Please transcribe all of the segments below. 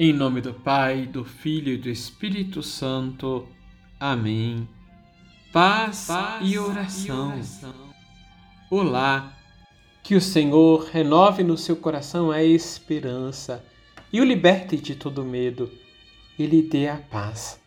Em nome do Pai, do Filho e do Espírito Santo. Amém. Paz, Paz e, oração. e oração. Olá. Que o Senhor renove no seu coração a esperança e o liberte de todo medo e lhe dê a paz.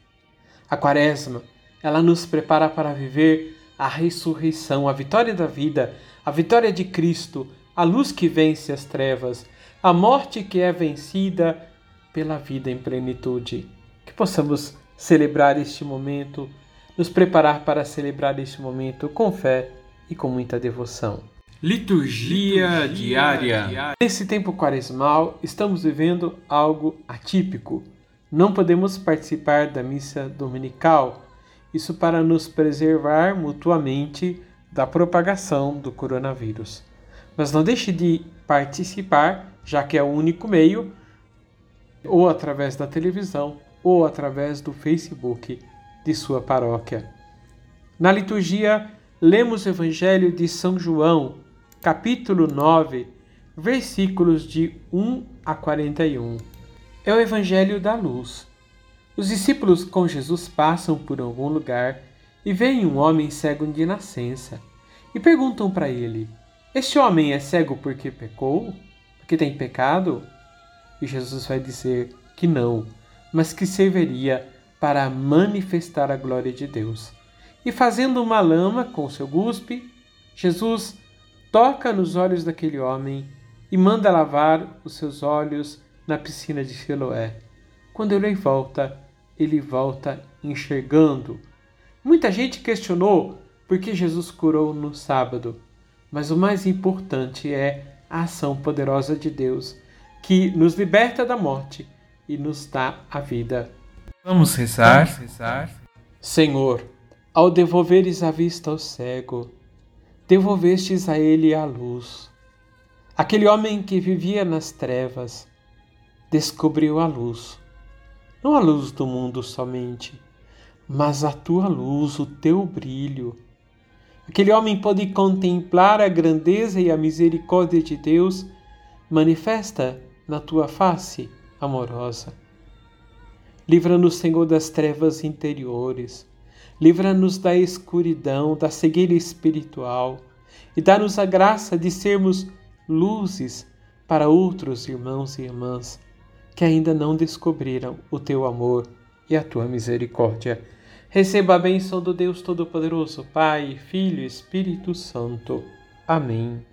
A Quaresma, ela nos prepara para viver a ressurreição, a vitória da vida, a vitória de Cristo, a luz que vence as trevas, a morte que é vencida pela vida em plenitude. Que possamos celebrar este momento, nos preparar para celebrar este momento com fé e com muita devoção. Liturgia, Liturgia diária. diária. Nesse tempo quaresmal, estamos vivendo algo atípico. Não podemos participar da missa dominical, isso para nos preservar mutuamente da propagação do coronavírus. Mas não deixe de participar, já que é o único meio ou através da televisão, ou através do Facebook de sua paróquia. Na liturgia, lemos o Evangelho de São João, capítulo 9, versículos de 1 a 41. É o Evangelho da luz. Os discípulos com Jesus passam por algum lugar e veem um homem cego de nascença e perguntam para ele: Este homem é cego porque pecou? Porque tem pecado? E Jesus vai dizer que não, mas que serviria para manifestar a glória de Deus. E fazendo uma lama com seu guspe, Jesus toca nos olhos daquele homem e manda lavar os seus olhos na piscina de Siloé. Quando ele volta, ele volta enxergando. Muita gente questionou por que Jesus curou no sábado, mas o mais importante é a ação poderosa de Deus que nos liberta da morte e nos dá a vida. Vamos rezar. Vamos rezar. Senhor, ao devolveres a vista ao cego, devolvestes a ele a luz. Aquele homem que vivia nas trevas descobriu a luz. Não a luz do mundo somente, mas a tua luz, o teu brilho. Aquele homem pôde contemplar a grandeza e a misericórdia de Deus manifesta na tua face amorosa. Livra-nos, Senhor, das trevas interiores. Livra-nos da escuridão, da cegueira espiritual e dá-nos a graça de sermos luzes para outros irmãos e irmãs que ainda não descobriram o teu amor e a tua misericórdia. Receba a bênção do Deus Todo-Poderoso, Pai, Filho e Espírito Santo. Amém.